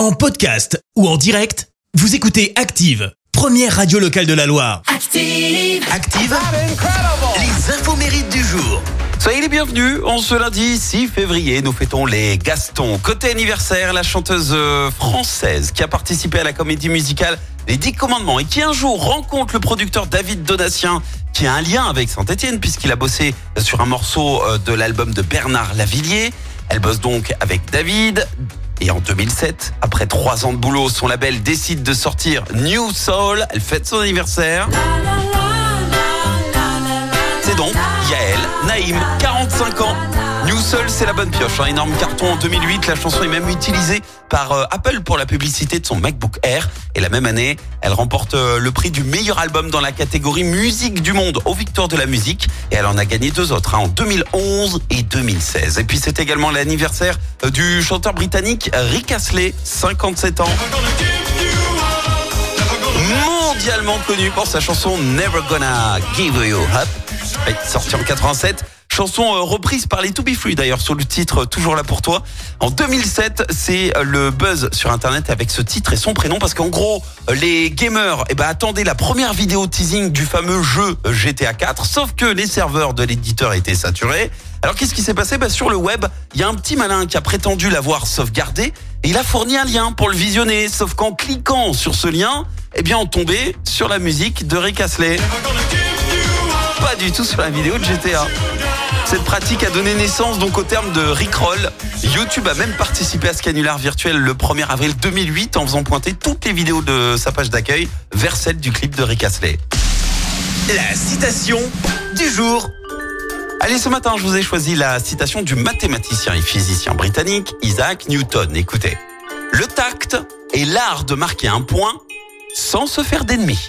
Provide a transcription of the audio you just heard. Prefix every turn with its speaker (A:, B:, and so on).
A: En podcast ou en direct, vous écoutez Active, première radio locale de la Loire.
B: Active.
A: Active, les infos mérites du jour.
C: Soyez les bienvenus. En ce lundi 6 février, nous fêtons les Gastons. Côté anniversaire, la chanteuse euh, française qui a participé à la comédie musicale Les Dix Commandements et qui un jour rencontre le producteur David Donatien qui a un lien avec Saint-Etienne puisqu'il a bossé sur un morceau euh, de l'album de Bernard Lavillier. Elle bosse donc avec David. Et en 2007, après trois ans de boulot, son label décide de sortir New Soul. Elle fête son anniversaire. C'est donc Yael Naïm, 45 ans. New Soul, c'est la bonne pioche. Un énorme carton en 2008. La chanson est même utilisée par euh, Apple pour la publicité de son MacBook Air. Et la même année, elle remporte euh, le prix du meilleur album dans la catégorie musique du monde aux Victoires de la musique. Et elle en a gagné deux autres, hein, en 2011 et 2016. Et puis c'est également l'anniversaire euh, du chanteur britannique Rick Astley, 57 ans mondialement connu pour sa chanson Never Gonna Give You Up, sortie en 87. Chanson euh, reprise par les To Be Free d'ailleurs sous le titre euh, Toujours là pour toi. En 2007, c'est euh, le buzz sur internet avec ce titre et son prénom parce qu'en gros, les gamers eh ben, attendaient la première vidéo teasing du fameux jeu GTA 4, sauf que les serveurs de l'éditeur étaient saturés. Alors qu'est-ce qui s'est passé? Ben, Sur le web, il y a un petit malin qui a prétendu l'avoir sauvegardé et il a fourni un lien pour le visionner, sauf qu'en cliquant sur ce lien, eh bien on tombait sur la musique de Rick Astley. Pas du tout sur la vidéo de GTA. Cette pratique a donné naissance donc au terme de Rickroll. YouTube a même participé à ce canular virtuel le 1er avril 2008 en faisant pointer toutes les vidéos de sa page d'accueil vers celle du clip de Rick Astley.
A: La citation du jour.
C: Allez, ce matin, je vous ai choisi la citation du mathématicien et physicien britannique Isaac Newton. Écoutez, le tact est l'art de marquer un point sans se faire d'ennemis.